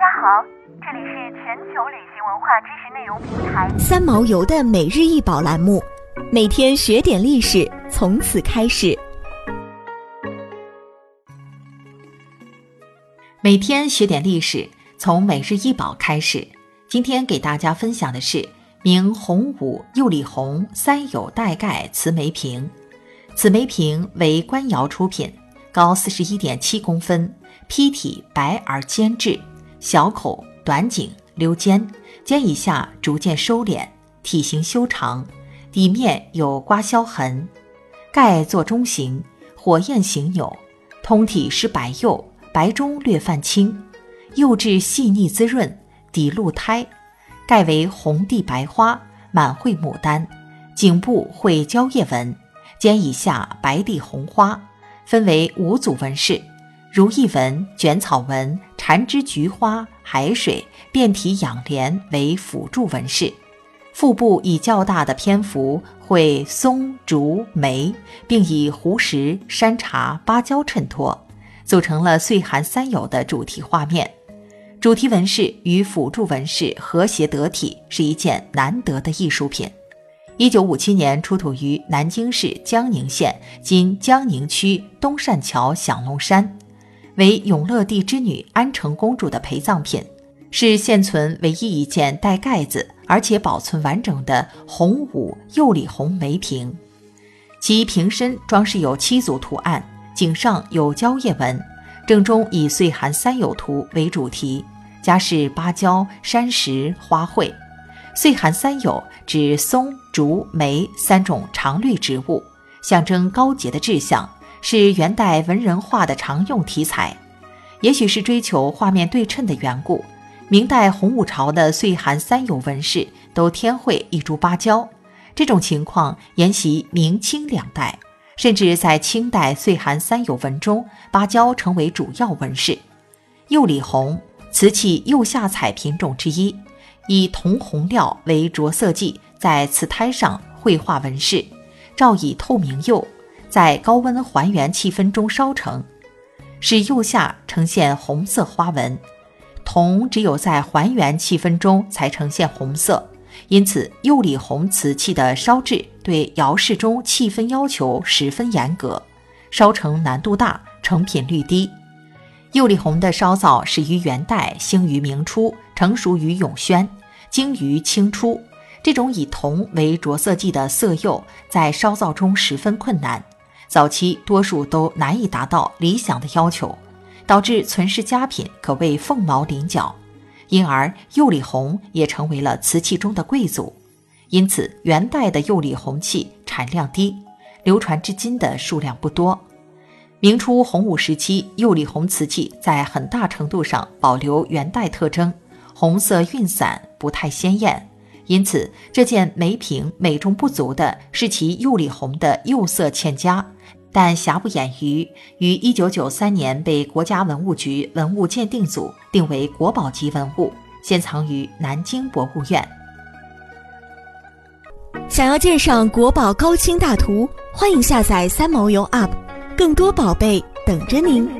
家好，这里是全球旅行文化知识内容平台三毛游的每日一宝栏目，每天学点历史，从此开始。每天学点历史，从每日一宝开始。今天给大家分享的是明洪武釉里红三友带盖瓷梅瓶。此梅瓶为官窑出品，高四十一点七公分，坯体白而坚质，小口短颈溜肩，肩以下逐渐收敛，体型修长，底面有刮削痕。盖作中形，火焰形钮，通体施白釉，白中略泛青，釉质细腻滋润。底露胎，盖为红地白花，满绘牡丹，颈部绘蕉叶纹，肩以下白地红花，分为五组纹饰：如意纹、卷草纹、缠枝菊花、海水、遍体仰莲为辅助纹饰。腹部以较大的篇幅绘松、竹、梅，并以湖石、山茶、芭蕉衬托，组成了岁寒三友的主题画面。主题纹饰与辅助纹饰和谐得体，是一件难得的艺术品。一九五七年出土于南京市江宁县（今江宁区东善桥响龙山），为永乐帝之女安成公主的陪葬品，是现存唯一一件带盖子而且保存完整的洪武釉里红梅瓶。其瓶身装饰有七组图案，颈上有蕉叶纹。正中以岁寒三友图为主题，加饰芭蕉、山石花卉。岁寒三友指松、竹、梅三种常绿植物，象征高洁的志向，是元代文人画的常用题材。也许是追求画面对称的缘故，明代洪武朝的岁寒三友纹饰都添绘一株芭蕉。这种情况沿袭明清两代。甚至在清代岁寒三友纹中，芭蕉成为主要纹饰。釉里红，瓷器釉下彩品种之一，以铜红料为着色剂，在瓷胎上绘画纹饰，照以透明釉，在高温还原气氛中烧成，使釉下呈现红色花纹。铜只有在还原气氛中才呈现红色。因此，釉里红瓷器的烧制对窑室中气氛要求十分严格，烧成难度大，成品率低。釉里红的烧造始于元代，兴于明初，成熟于永宣，精于清初。这种以铜为着色剂的色釉，在烧造中十分困难，早期多数都难以达到理想的要求，导致存世佳品可谓凤毛麟角。因而，釉里红也成为了瓷器中的贵族。因此，元代的釉里红器产量低，流传至今的数量不多。明初洪武时期，釉里红瓷器在很大程度上保留元代特征，红色晕散，不太鲜艳。因此，这件梅瓶美中不足的是其釉里红的釉色欠佳。但瑕不掩瑜，于一九九三年被国家文物局文物鉴定组定为国宝级文物，现藏于南京博物院。想要鉴赏国宝高清大图，欢迎下载三毛游 App，更多宝贝等着您。